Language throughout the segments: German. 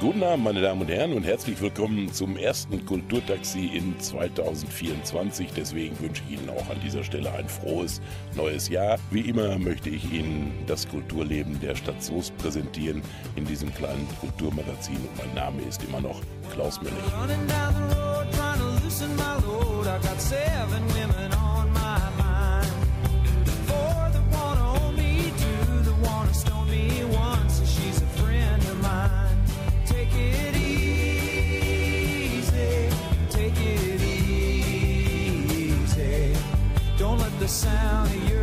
Guten Abend, meine Damen und Herren, und herzlich willkommen zum ersten Kulturtaxi in 2024. Deswegen wünsche ich Ihnen auch an dieser Stelle ein frohes neues Jahr. Wie immer möchte ich Ihnen das Kulturleben der Stadt Soest präsentieren in diesem kleinen Kulturmagazin. Und mein Name ist immer noch Klaus Möllig. Sound of your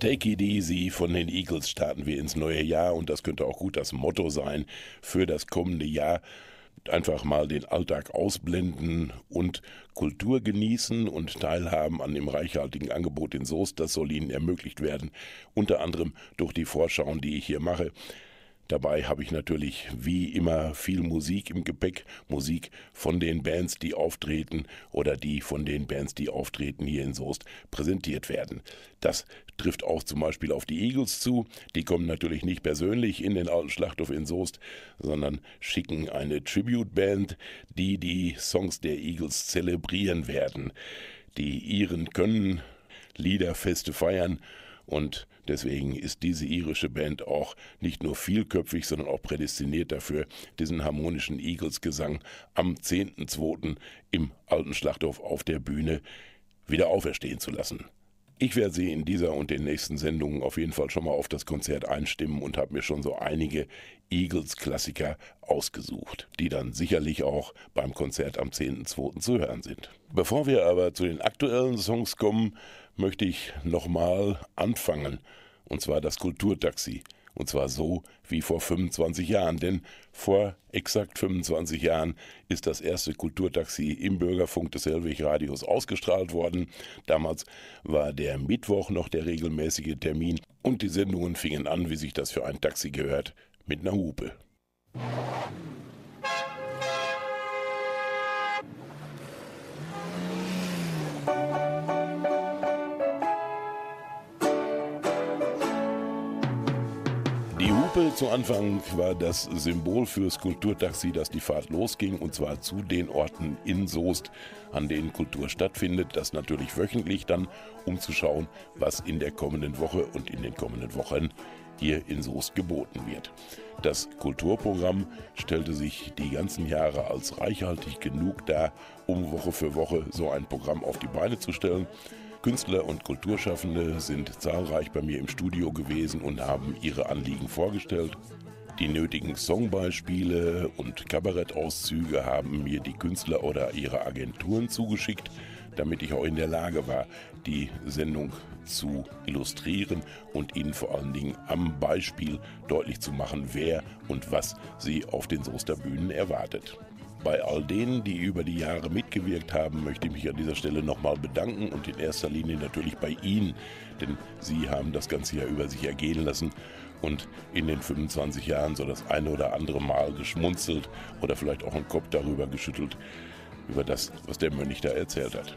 Take It Easy von den Eagles starten wir ins neue Jahr und das könnte auch gut das Motto sein für das kommende Jahr. Einfach mal den Alltag ausblenden und Kultur genießen und teilhaben an dem reichhaltigen Angebot in Soest. Das soll Ihnen ermöglicht werden, unter anderem durch die Vorschauen, die ich hier mache. Dabei habe ich natürlich wie immer viel Musik im Gepäck, Musik von den Bands, die auftreten oder die von den Bands, die auftreten hier in Soest präsentiert werden. Das trifft auch zum Beispiel auf die Eagles zu. Die kommen natürlich nicht persönlich in den alten Schlachthof in Soest, sondern schicken eine Tribute-Band, die die Songs der Eagles zelebrieren werden. Die Iren können Liederfeste feiern und deswegen ist diese irische Band auch nicht nur vielköpfig, sondern auch prädestiniert dafür, diesen harmonischen Eagles-Gesang am 10.2. im Alten Schlachthof auf der Bühne wieder auferstehen zu lassen. Ich werde Sie in dieser und den nächsten Sendungen auf jeden Fall schon mal auf das Konzert einstimmen und habe mir schon so einige Eagles-Klassiker ausgesucht, die dann sicherlich auch beim Konzert am 10.2. zu hören sind. Bevor wir aber zu den aktuellen Songs kommen, möchte ich nochmal anfangen, und zwar das Kulturtaxi. Und zwar so wie vor 25 Jahren. Denn vor exakt 25 Jahren ist das erste Kulturtaxi im Bürgerfunk des Hellwig-Radios ausgestrahlt worden. Damals war der Mittwoch noch der regelmäßige Termin und die Sendungen fingen an, wie sich das für ein Taxi gehört, mit einer Hupe. Zu Anfang war das Symbol fürs Kulturtaxi, dass die Fahrt losging und zwar zu den Orten in Soest, an denen Kultur stattfindet. Das natürlich wöchentlich dann, um zu schauen, was in der kommenden Woche und in den kommenden Wochen hier in Soest geboten wird. Das Kulturprogramm stellte sich die ganzen Jahre als reichhaltig genug dar, um Woche für Woche so ein Programm auf die Beine zu stellen. Künstler und Kulturschaffende sind zahlreich bei mir im Studio gewesen und haben ihre Anliegen vorgestellt. Die nötigen Songbeispiele und Kabarettauszüge haben mir die Künstler oder ihre Agenturen zugeschickt, damit ich auch in der Lage war, die Sendung zu illustrieren und ihnen vor allen Dingen am Beispiel deutlich zu machen, wer und was sie auf den Soester Bühnen erwartet. Bei all denen, die über die Jahre mitgewirkt haben, möchte ich mich an dieser Stelle nochmal bedanken und in erster Linie natürlich bei Ihnen, denn Sie haben das ganze Jahr über sich ergehen lassen und in den 25 Jahren so das eine oder andere Mal geschmunzelt oder vielleicht auch einen Kopf darüber geschüttelt, über das, was der Mönch da erzählt hat.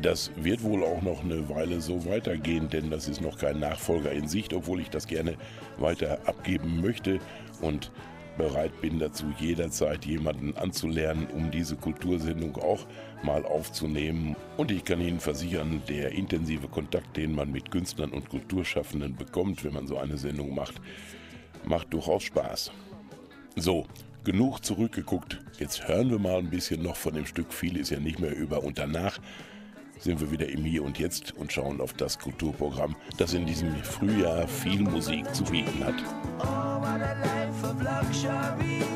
Das wird wohl auch noch eine Weile so weitergehen, denn das ist noch kein Nachfolger in Sicht, obwohl ich das gerne weiter abgeben möchte und bereit bin dazu, jederzeit jemanden anzulernen, um diese Kultursendung auch mal aufzunehmen. Und ich kann Ihnen versichern, der intensive Kontakt, den man mit Künstlern und Kulturschaffenden bekommt, wenn man so eine Sendung macht, macht durchaus Spaß. So, genug zurückgeguckt. Jetzt hören wir mal ein bisschen noch von dem Stück. Viel ist ja nicht mehr über. Und danach sind wir wieder im Hier und Jetzt und schauen auf das Kulturprogramm, das in diesem Frühjahr viel Musik zu bieten hat. of luxury.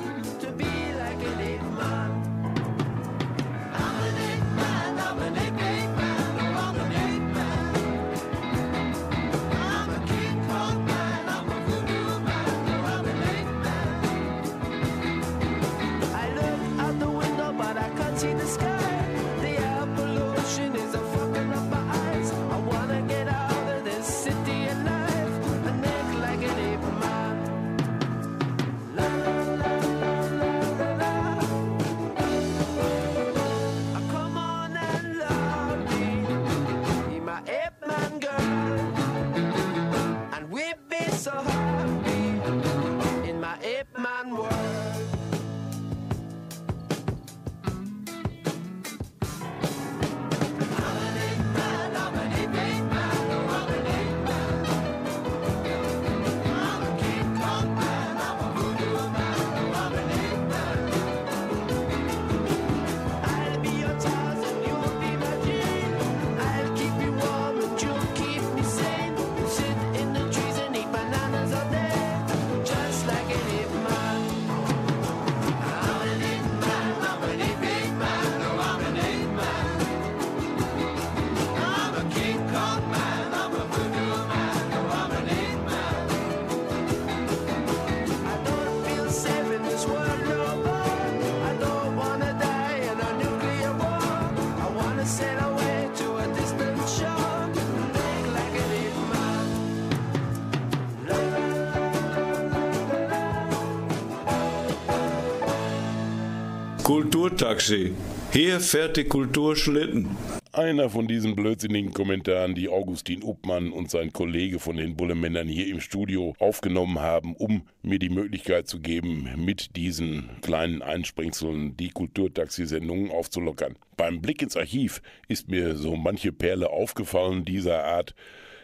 Kulturtaxi. Hier fährt die Kultur Schlitten. Einer von diesen blödsinnigen Kommentaren, die Augustin Uppmann und sein Kollege von den Bullemännern hier im Studio aufgenommen haben, um mir die Möglichkeit zu geben, mit diesen kleinen Einsprengseln die Kulturtaxi-Sendungen aufzulockern. Beim Blick ins Archiv ist mir so manche Perle aufgefallen dieser Art.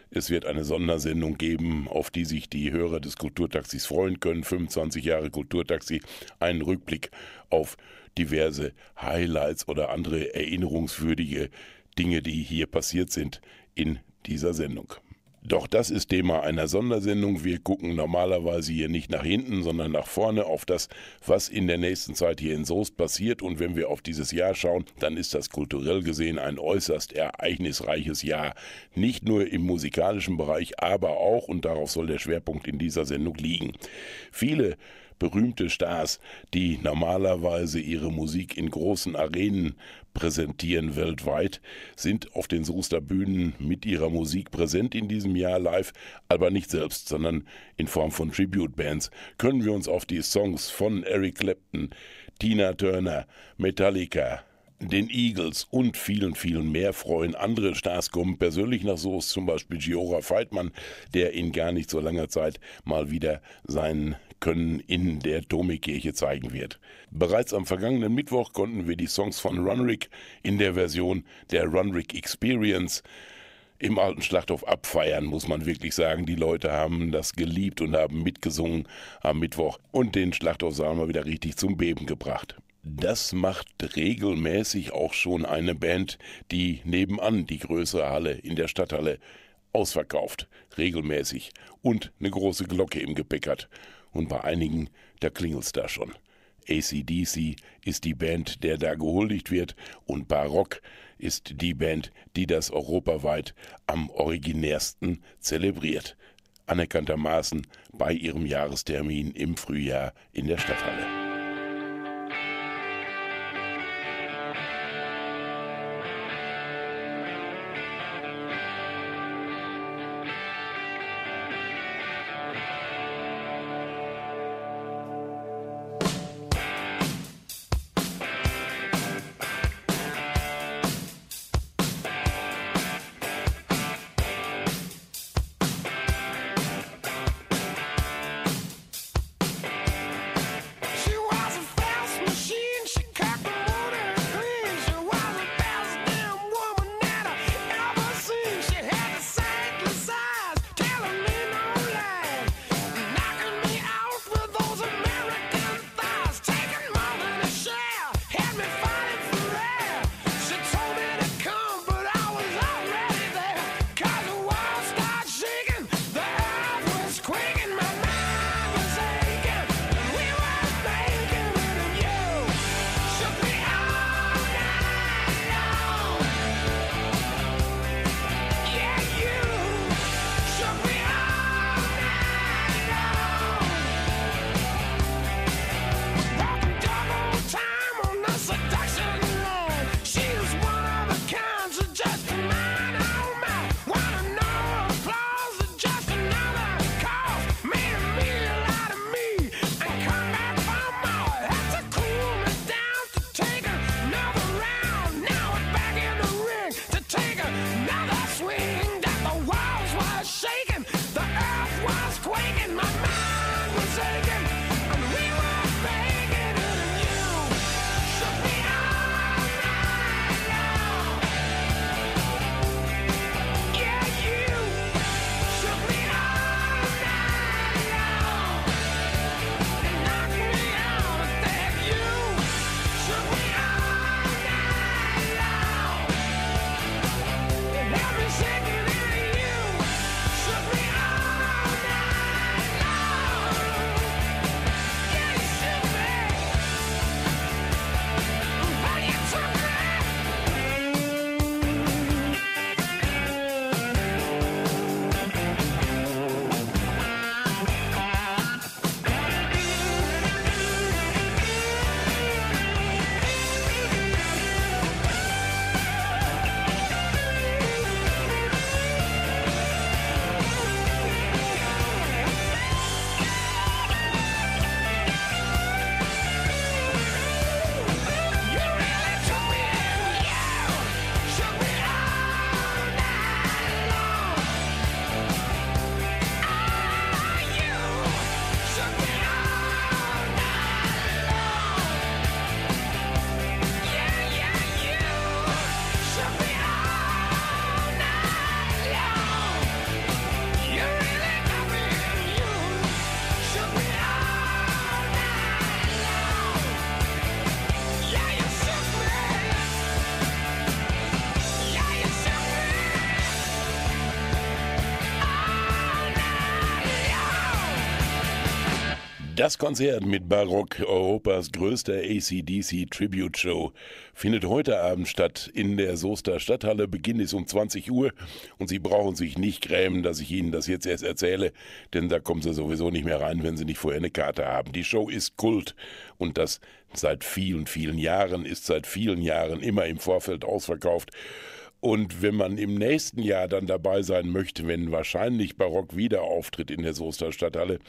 Es wird eine Sondersendung geben, auf die sich die Hörer des Kulturtaxis freuen können. 25 Jahre Kulturtaxi, einen Rückblick auf diverse Highlights oder andere erinnerungswürdige Dinge, die hier passiert sind in dieser Sendung. Doch das ist Thema einer Sondersendung. Wir gucken normalerweise hier nicht nach hinten, sondern nach vorne auf das, was in der nächsten Zeit hier in Soest passiert. Und wenn wir auf dieses Jahr schauen, dann ist das kulturell gesehen ein äußerst ereignisreiches Jahr. Nicht nur im musikalischen Bereich, aber auch, und darauf soll der Schwerpunkt in dieser Sendung liegen. Viele berühmte Stars, die normalerweise ihre Musik in großen Arenen präsentieren weltweit, sind auf den Soester Bühnen mit ihrer Musik präsent in diesem Jahr live, aber nicht selbst, sondern in Form von Tribute-Bands. Können wir uns auf die Songs von Eric Clapton, Tina Turner, Metallica, den Eagles und vielen, vielen mehr freuen. Andere Stars kommen persönlich nach Soest, zum Beispiel Giora Feitmann, der in gar nicht so langer Zeit mal wieder sein Können in der Tomikirche zeigen wird. Bereits am vergangenen Mittwoch konnten wir die Songs von Runrick in der Version der Runrick Experience im alten Schlachthof abfeiern, muss man wirklich sagen. Die Leute haben das geliebt und haben mitgesungen am Mittwoch und den Schlachthofsaal mal wieder richtig zum Beben gebracht. Das macht regelmäßig auch schon eine Band, die nebenan die größere Halle in der Stadthalle ausverkauft, regelmäßig und eine große Glocke im Gepäck hat. Und bei einigen, da klingelt's da schon. ACDC ist die Band, der da gehuldigt wird, und Barock ist die Band, die das europaweit am originärsten zelebriert. Anerkanntermaßen bei ihrem Jahrestermin im Frühjahr in der Stadthalle. Das Konzert mit Barock, Europas größter ACDC Tribute Show, findet heute Abend statt in der Soester Stadthalle. Beginn ist um 20 Uhr und Sie brauchen sich nicht grämen, dass ich Ihnen das jetzt erst erzähle, denn da kommen Sie sowieso nicht mehr rein, wenn Sie nicht vorher eine Karte haben. Die Show ist Kult und das seit vielen, vielen Jahren, ist seit vielen Jahren immer im Vorfeld ausverkauft. Und wenn man im nächsten Jahr dann dabei sein möchte, wenn wahrscheinlich Barock wieder auftritt in der Soester Stadthalle,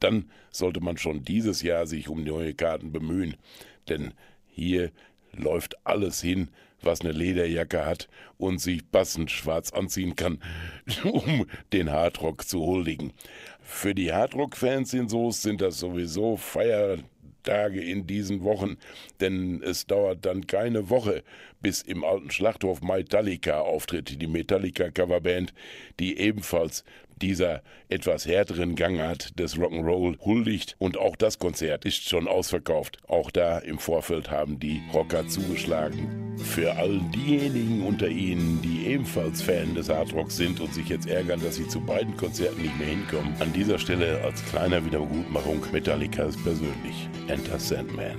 dann sollte man schon dieses Jahr sich um neue Karten bemühen. Denn hier läuft alles hin, was eine Lederjacke hat und sich passend schwarz anziehen kann, um den Hardrock zu huldigen. Für die Hardrock-Fans in Soest sind das sowieso Feiertage in diesen Wochen, denn es dauert dann keine Woche, bis im alten Schlachthof Metallica auftritt, die Metallica-Coverband, die ebenfalls dieser etwas härteren Gangart des Rock'n'Roll huldigt und auch das Konzert ist schon ausverkauft. Auch da im Vorfeld haben die Rocker zugeschlagen. Für all diejenigen unter Ihnen, die ebenfalls Fan des Hardrocks sind und sich jetzt ärgern, dass sie zu beiden Konzerten nicht mehr hinkommen, an dieser Stelle als kleiner Wiedergutmachung Metallicas persönlich. Enter Sandman.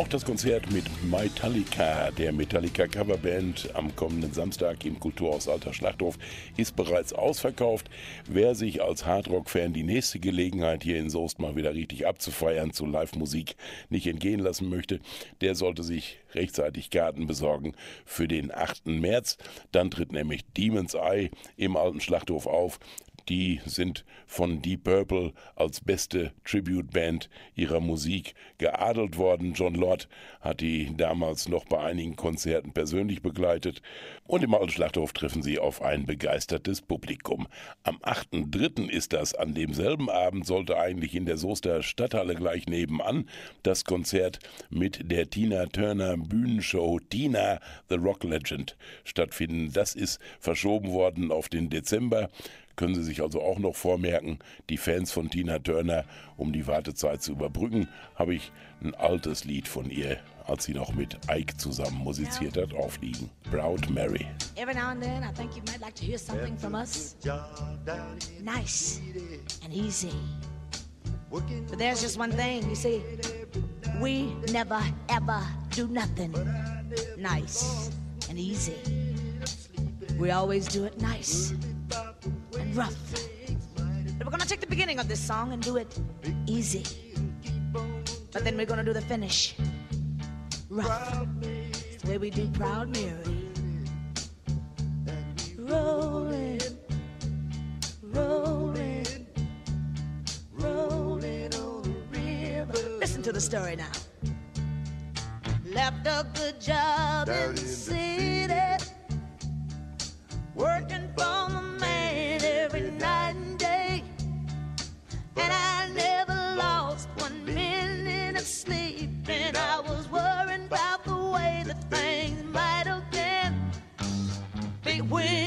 Auch das Konzert mit Metallica, der Metallica Coverband, am kommenden Samstag im Kulturhaus Alter Schlachthof, ist bereits ausverkauft. Wer sich als Hardrock-Fan die nächste Gelegenheit hier in Soest mal wieder richtig abzufeiern zu Live-Musik nicht entgehen lassen möchte, der sollte sich rechtzeitig Karten besorgen für den 8. März. Dann tritt nämlich Demon's Eye im Alten Schlachthof auf. Die sind von Deep Purple als beste Tribute-Band ihrer Musik geadelt worden. John Lord hat die damals noch bei einigen Konzerten persönlich begleitet. Und im Alten Schlachthof treffen sie auf ein begeistertes Publikum. Am 8.3. ist das. An demselben Abend sollte eigentlich in der Soester Stadthalle gleich nebenan das Konzert mit der Tina Turner Bühnenshow Tina The Rock Legend stattfinden. Das ist verschoben worden auf den Dezember können Sie sich also auch noch vormerken, die Fans von Tina Turner, um die Wartezeit zu überbrücken, habe ich ein altes Lied von ihr, als sie noch mit Ike zusammen musiziert hat, aufliegen. Proud Mary. Every now and then, I think you might like to hear something from us. Nice and easy. But there's just one thing, you see, we never ever do nothing nice and easy. We always do it nice rough. But we're gonna take the beginning of this song and do it easy. But then we're gonna do the finish rough. It's the way we do Proud Mary. Rolling, rolling, rolling on the river. Listen to the story now. Left a good job in the city, working for And I never lost one minute of sleep, and I was worrying about the way that things might have been. Big wheel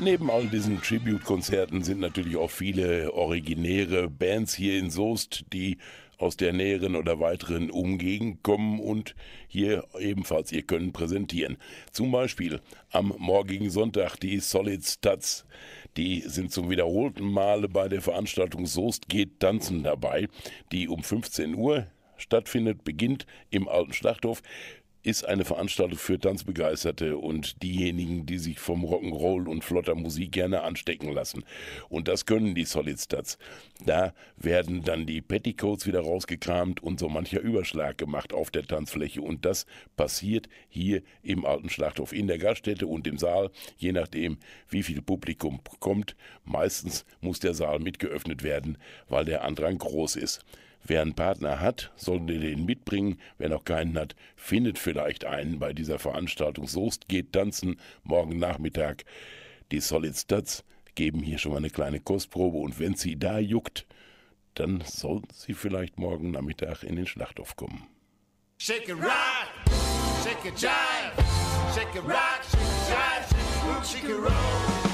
Neben all diesen Tribute-Konzerten sind natürlich auch viele originäre Bands hier in Soest, die aus der näheren oder weiteren Umgegend kommen und hier ebenfalls ihr Können präsentieren. Zum Beispiel am morgigen Sonntag die Solid Studs. Die sind zum wiederholten Male bei der Veranstaltung Soest geht tanzen dabei, die um 15 Uhr stattfindet, beginnt im alten Schlachthof ist eine Veranstaltung für Tanzbegeisterte und diejenigen, die sich vom Rock'n'Roll und flotter Musik gerne anstecken lassen. Und das können die Solid Studs. Da werden dann die Petticoats wieder rausgekramt und so mancher Überschlag gemacht auf der Tanzfläche. Und das passiert hier im alten Schlachthof in der Gaststätte und im Saal, je nachdem, wie viel Publikum kommt. Meistens muss der Saal mitgeöffnet werden, weil der Andrang groß ist. Wer einen Partner hat, sollte den mitbringen. Wer noch keinen hat, findet vielleicht einen bei dieser Veranstaltung. Soest geht tanzen morgen Nachmittag. Die Solid Studs geben hier schon mal eine kleine Kostprobe und wenn sie da juckt, dann sollten sie vielleicht morgen Nachmittag in den Schlachthof kommen. Shake it right, shake it jive, shake it rock, shake it jive, shake it roll.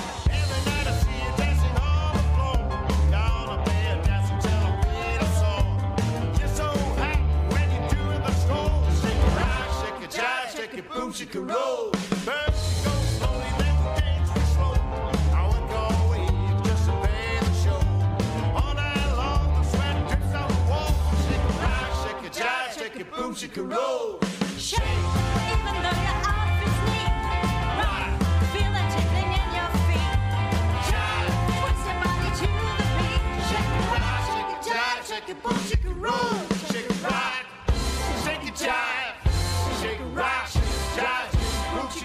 Shake it boom, roll. First you go slowly, then you dance it slow. I won't go away just to pay the show. All night long the sweat drips down the wall. Shake it rock, shake it jive, shake it boom, shake it roll. Shake, even though your outfit's neat. Rock, feel the tickling in your feet. Jive, twist your body to the beat. Shake it, rock, shake it, jive, shake it, boom, shake it, roll,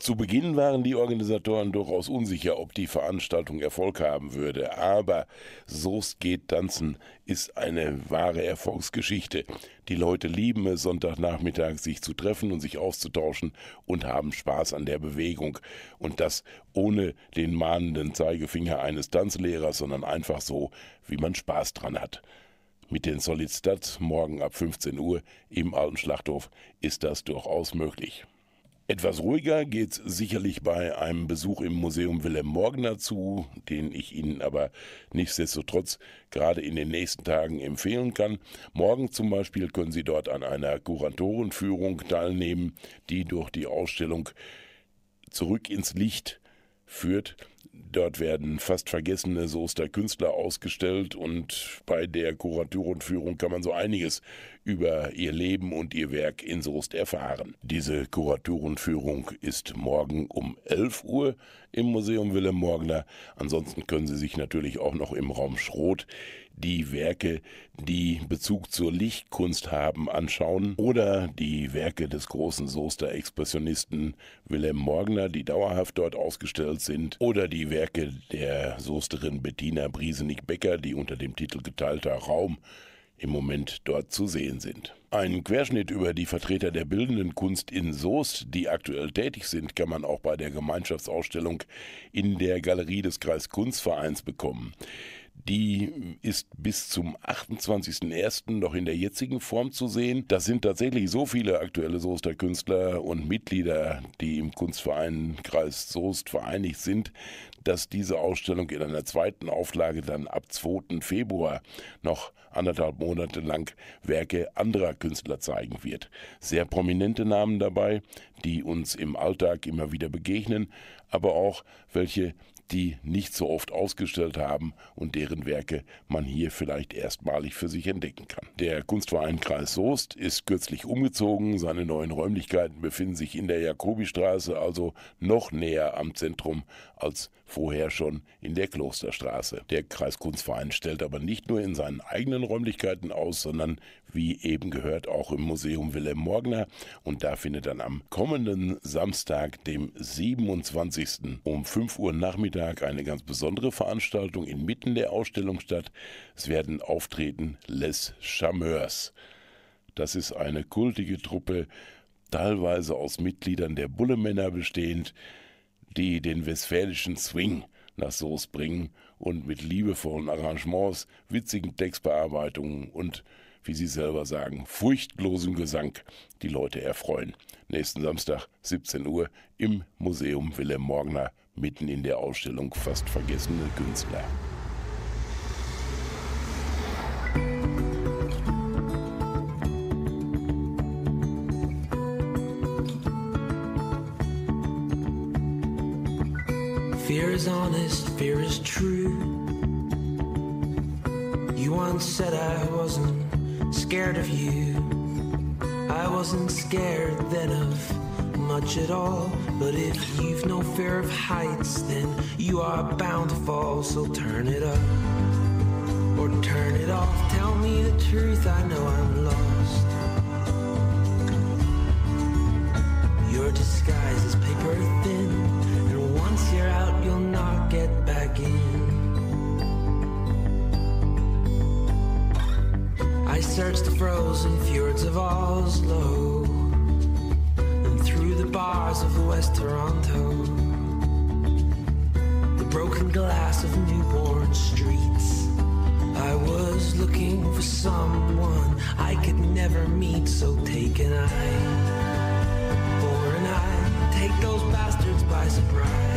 Zu Beginn waren die Organisatoren durchaus unsicher, ob die Veranstaltung Erfolg haben würde, aber Soest geht tanzen ist eine wahre Erfolgsgeschichte. Die Leute lieben es, Sonntagnachmittag sich zu treffen und sich auszutauschen und haben Spaß an der Bewegung. Und das ohne den mahnenden Zeigefinger eines Tanzlehrers, sondern einfach so, wie man Spaß dran hat. Mit den Solid Studs morgen ab 15 Uhr im Alten Schlachthof ist das durchaus möglich. Etwas ruhiger geht's sicherlich bei einem Besuch im Museum Wilhelm Morgner zu, den ich Ihnen aber nichtsdestotrotz gerade in den nächsten Tagen empfehlen kann. Morgen zum Beispiel können Sie dort an einer Kuratorenführung teilnehmen, die durch die Ausstellung Zurück ins Licht führt. Dort werden fast vergessene Soester Künstler ausgestellt und bei der Kuratorenführung kann man so einiges über ihr Leben und ihr Werk in Soest erfahren. Diese Kuratorenführung ist morgen um 11 Uhr im Museum Wilhelm Morgner. Ansonsten können Sie sich natürlich auch noch im Raum Schroth die Werke, die Bezug zur Lichtkunst haben, anschauen oder die Werke des großen Soester Expressionisten Wilhelm Morgner, die dauerhaft dort ausgestellt sind, oder die Werke der Soesterin Bettina Briesenig-Becker, die unter dem Titel Geteilter Raum im Moment dort zu sehen sind. Ein Querschnitt über die Vertreter der bildenden Kunst in Soest, die aktuell tätig sind, kann man auch bei der Gemeinschaftsausstellung in der Galerie des Kreiskunstvereins bekommen. Die ist bis zum 28.01. noch in der jetzigen Form zu sehen. Das sind tatsächlich so viele aktuelle Soester Künstler und Mitglieder, die im Kunstverein Kreis Soest vereinigt sind, dass diese Ausstellung in einer zweiten Auflage dann ab 2. Februar noch anderthalb Monate lang Werke anderer Künstler zeigen wird. Sehr prominente Namen dabei, die uns im Alltag immer wieder begegnen, aber auch welche, die nicht so oft ausgestellt haben und deren Werke man hier vielleicht erstmalig für sich entdecken kann. Der Kunstverein Kreis Soest ist kürzlich umgezogen. Seine neuen Räumlichkeiten befinden sich in der Jakobistraße, also noch näher am Zentrum als vorher schon in der Klosterstraße. Der Kreiskunstverein stellt aber nicht nur in seinen eigenen Räumlichkeiten aus, sondern wie eben gehört auch im Museum Wilhelm Morgner und da findet dann am kommenden Samstag, dem 27. um 5 Uhr Nachmittag eine ganz besondere Veranstaltung inmitten der Ausstellung statt. Es werden auftreten Les Charmeurs. Das ist eine kultige Truppe, teilweise aus Mitgliedern der Bullemänner bestehend, die den westfälischen Swing nach Soest bringen und mit liebevollen Arrangements, witzigen Textbearbeitungen und, wie sie selber sagen, furchtlosem Gesang die Leute erfreuen. Nächsten Samstag, 17 Uhr, im Museum Wilhelm Morgner, mitten in der Ausstellung Fast vergessene Künstler. Fear is honest, fear is true. You once said I wasn't scared of you. I wasn't scared then of much at all. But if you've no fear of heights, then you are bound to fall. So turn it up or turn it off. Tell me the truth, I know I'm lost. Your disguise is paper thin, searched the frozen fjords of Oslo and through the bars of West Toronto. The broken glass of newborn streets. I was looking for someone I could never meet, so take an eye for an eye. Take those bastards by surprise.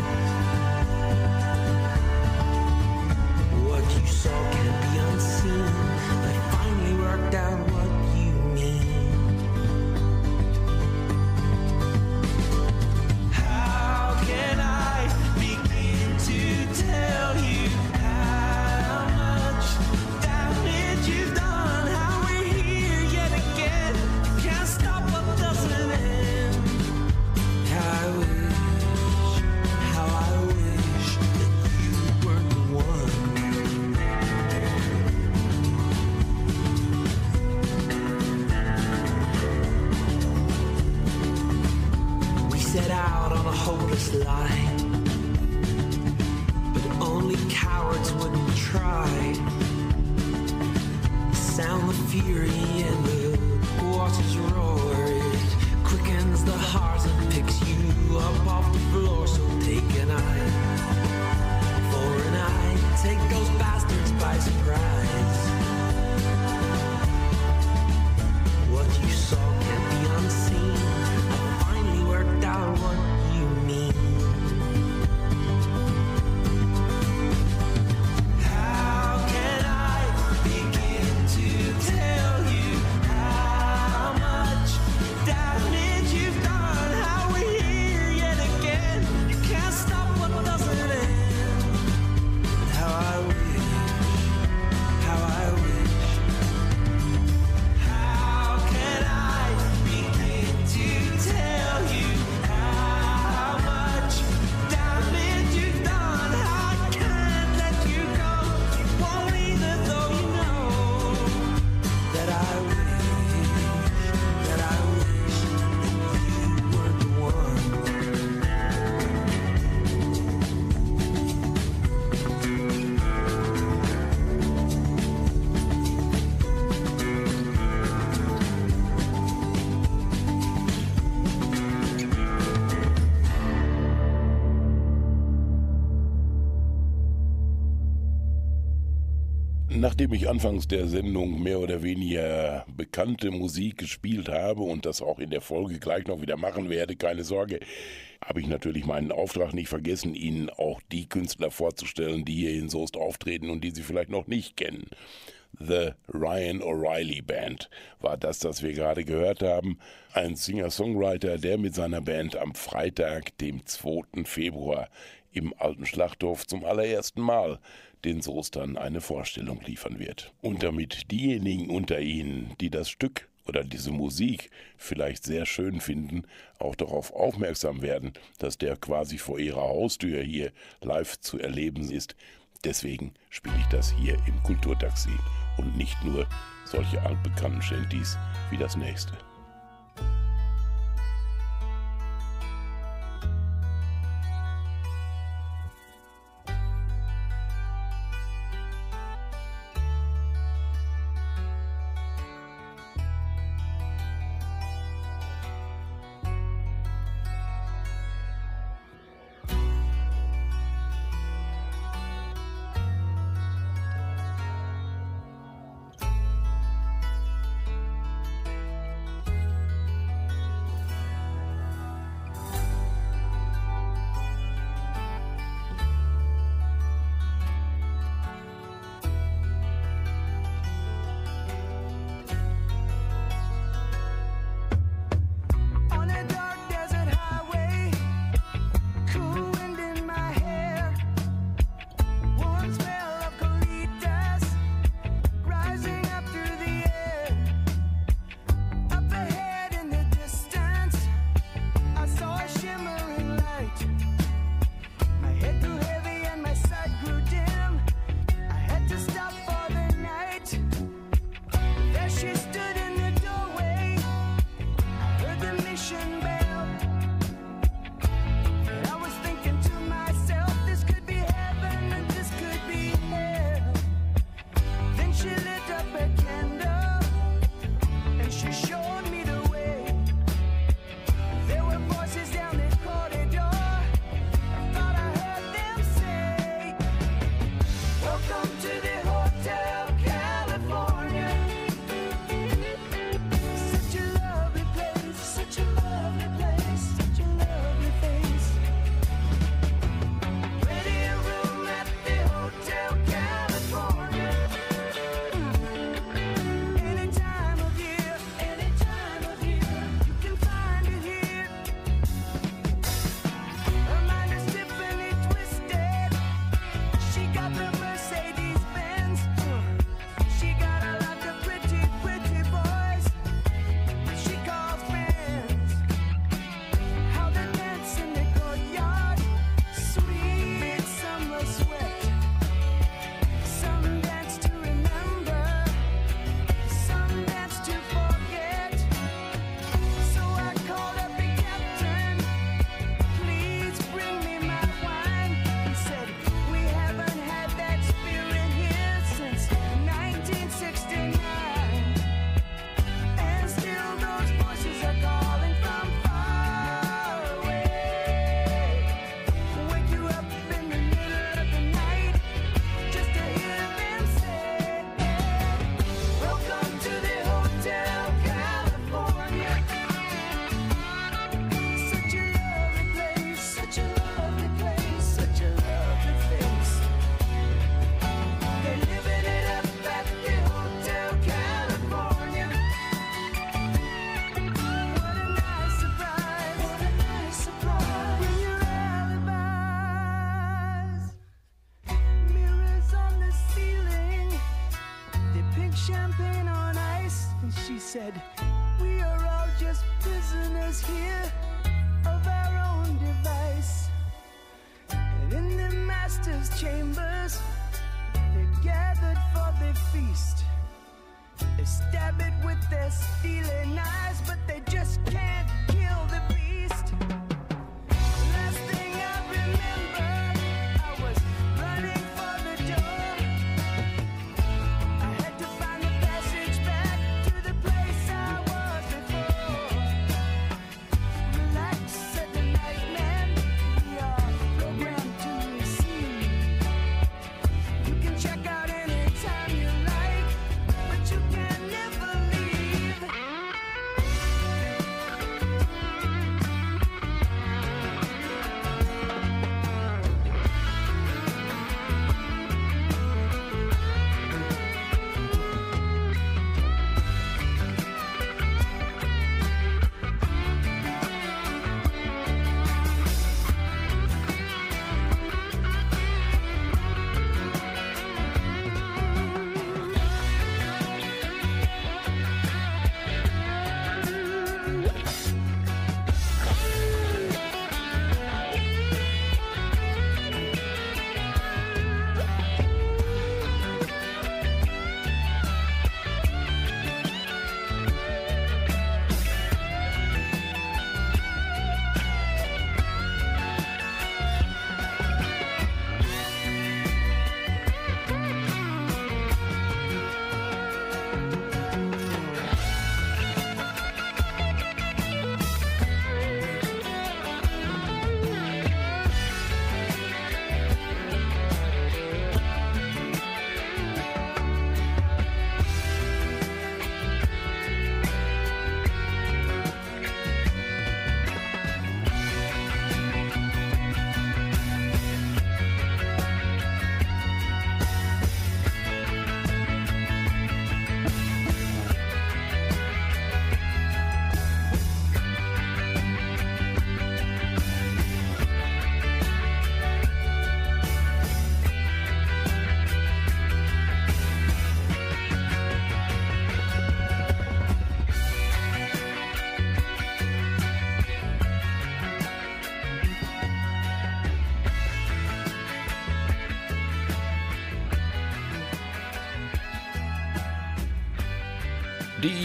Nachdem ich anfangs der Sendung mehr oder weniger bekannte Musik gespielt habe und das auch in der Folge gleich noch wieder machen werde, keine Sorge, habe ich natürlich meinen Auftrag nicht vergessen, Ihnen auch die Künstler vorzustellen, die hier in Soest auftreten und die Sie vielleicht noch nicht kennen. The Ryan O'Reilly Band war das, das wir gerade gehört haben. Ein Singer-Songwriter, der mit seiner Band am Freitag, dem 2. Februar, im alten Schlachthof zum allerersten Mal den Soestern eine Vorstellung liefern wird. Und damit diejenigen unter Ihnen, die das Stück oder diese Musik vielleicht sehr schön finden, auch darauf aufmerksam werden, dass der quasi vor ihrer Haustür hier live zu erleben ist. Deswegen spiele ich das hier im Kulturtaxi und nicht nur solche altbekannten Shanties wie das nächste.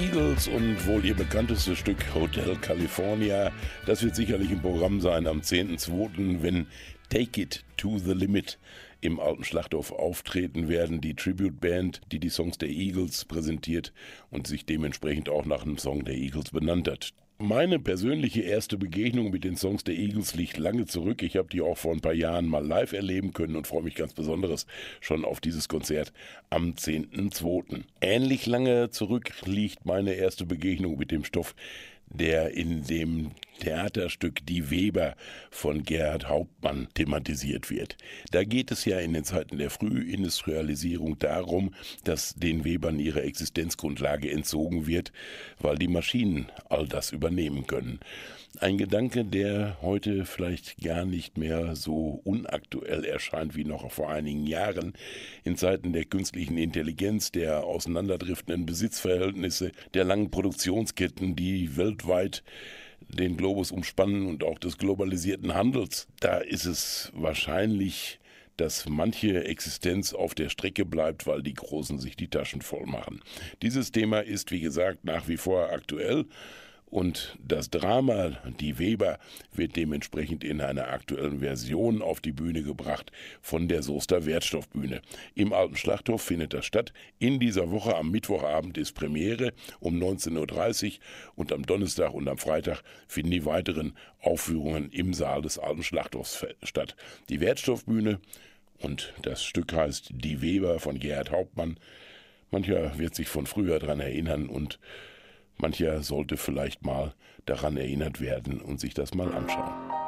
Eagles und wohl ihr bekanntestes Stück Hotel California, das wird sicherlich im Programm sein am 10.2., wenn Take It to the Limit im alten Schlachthof auftreten werden. Die Tribute-Band, die die Songs der Eagles präsentiert und sich dementsprechend auch nach einem Song der Eagles benannt hat. Meine persönliche erste Begegnung mit den Songs der Eagles liegt lange zurück. Ich habe die auch vor ein paar Jahren mal live erleben können und freue mich ganz besonderes schon auf dieses Konzert am 10.2. Ähnlich lange zurück liegt meine erste Begegnung mit dem Stoff der in dem Theaterstück Die Weber von Gerhard Hauptmann thematisiert wird. Da geht es ja in den Zeiten der Frühindustrialisierung darum, dass den Webern ihre Existenzgrundlage entzogen wird, weil die Maschinen all das übernehmen können. Ein Gedanke, der heute vielleicht gar nicht mehr so unaktuell erscheint wie noch vor einigen Jahren. In Zeiten der künstlichen Intelligenz, der auseinanderdriftenden Besitzverhältnisse, der langen Produktionsketten, die weltweit den Globus umspannen und auch des globalisierten Handels, da ist es wahrscheinlich dass manche Existenz auf der Strecke bleibt, weil die Großen sich die Taschen voll machen. Dieses Thema ist, wie gesagt, nach wie vor aktuell. Und das Drama Die Weber wird dementsprechend in einer aktuellen Version auf die Bühne gebracht von der Soester Wertstoffbühne. Im Alten Schlachthof findet das statt. In dieser Woche am Mittwochabend ist Premiere um 19.30 Uhr und am Donnerstag und am Freitag finden die weiteren Aufführungen im Saal des Alten Schlachthofs statt. Die Wertstoffbühne und das Stück heißt Die Weber von Gerhard Hauptmann. Mancher wird sich von früher daran erinnern und Mancher sollte vielleicht mal daran erinnert werden und sich das mal anschauen.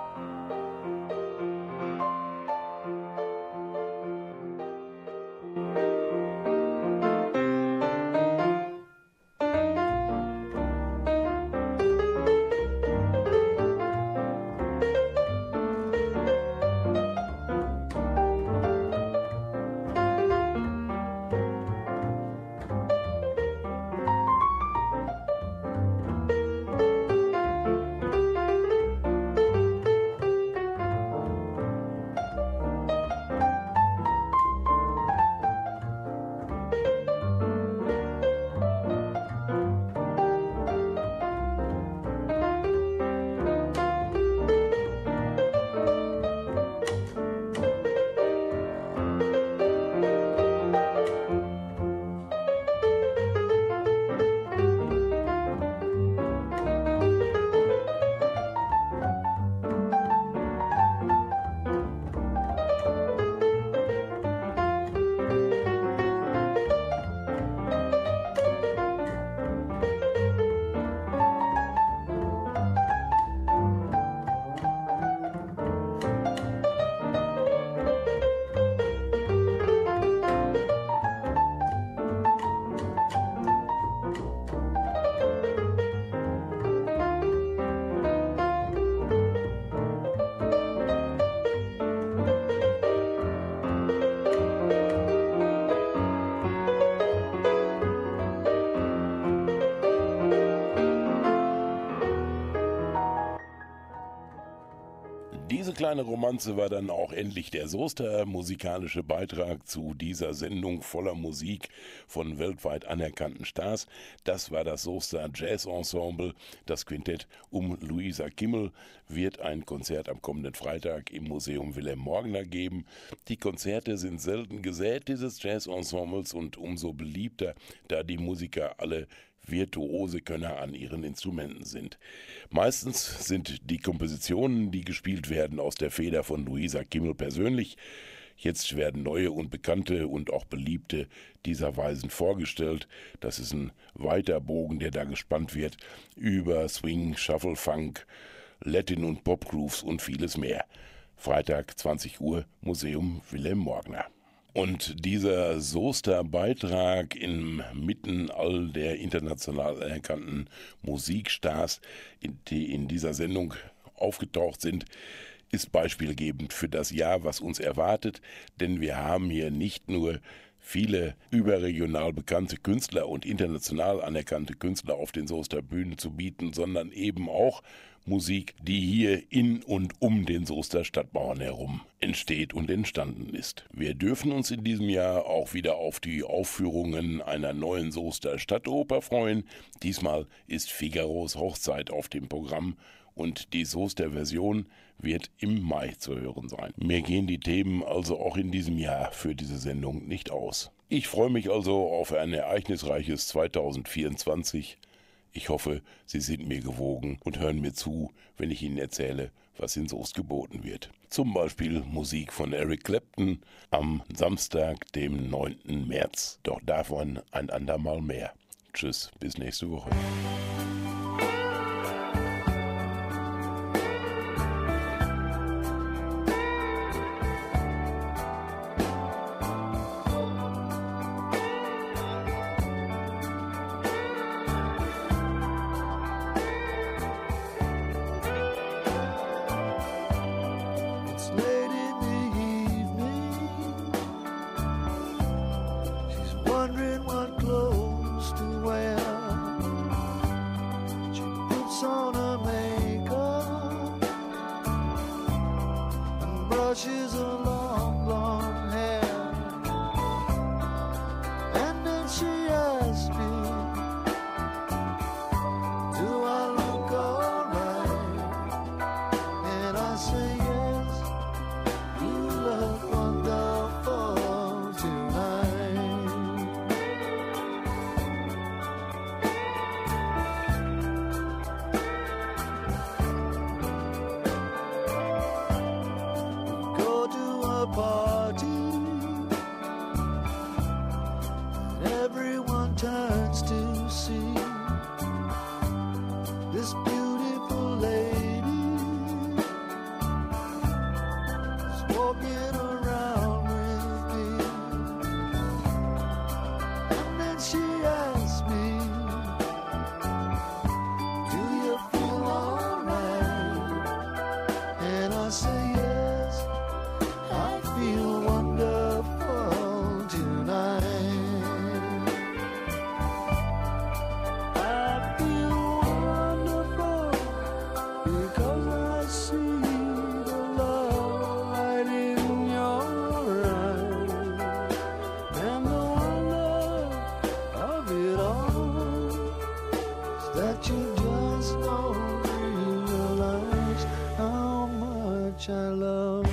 Kleine Romanze war dann auch endlich der Soester musikalische Beitrag zu dieser Sendung voller Musik von weltweit anerkannten Stars. Das war das Soester Jazz Ensemble. Das Quintett um Luisa Kimmel wird ein Konzert am kommenden Freitag im Museum Wilhelm Morgner geben. Die Konzerte sind selten gesät dieses Jazz Ensembles und umso beliebter, da die Musiker alle virtuose Könner an ihren Instrumenten sind. Meistens sind die Kompositionen, die gespielt werden, aus der Feder von Luisa Kimmel persönlich. Jetzt werden neue und bekannte und auch beliebte dieser Weisen vorgestellt. Das ist ein weiter Bogen, der da gespannt wird über Swing, Shuffle, Funk, Latin und Pop Grooves und vieles mehr. Freitag 20 Uhr Museum Wilhelm Morgner. Und dieser Soester-Beitrag inmitten all der international anerkannten Musikstars, die in dieser Sendung aufgetaucht sind, ist beispielgebend für das Jahr, was uns erwartet, denn wir haben hier nicht nur viele überregional bekannte Künstler und international anerkannte Künstler auf den Soester Bühnen zu bieten, sondern eben auch Musik, die hier in und um den Soester Stadtmauern herum entsteht und entstanden ist. Wir dürfen uns in diesem Jahr auch wieder auf die Aufführungen einer neuen Soester Stadtoper freuen. Diesmal ist Figaros Hochzeit auf dem Programm und die Soester Version wird im Mai zu hören sein. Mir gehen die Themen also auch in diesem Jahr für diese Sendung nicht aus. Ich freue mich also auf ein ereignisreiches 2024. Ich hoffe, Sie sind mir gewogen und hören mir zu, wenn ich Ihnen erzähle, was in Soest geboten wird. Zum Beispiel Musik von Eric Clapton am Samstag, dem 9. März. Doch davon ein andermal mehr. Tschüss, bis nächste Woche. That you just don't realize how much I love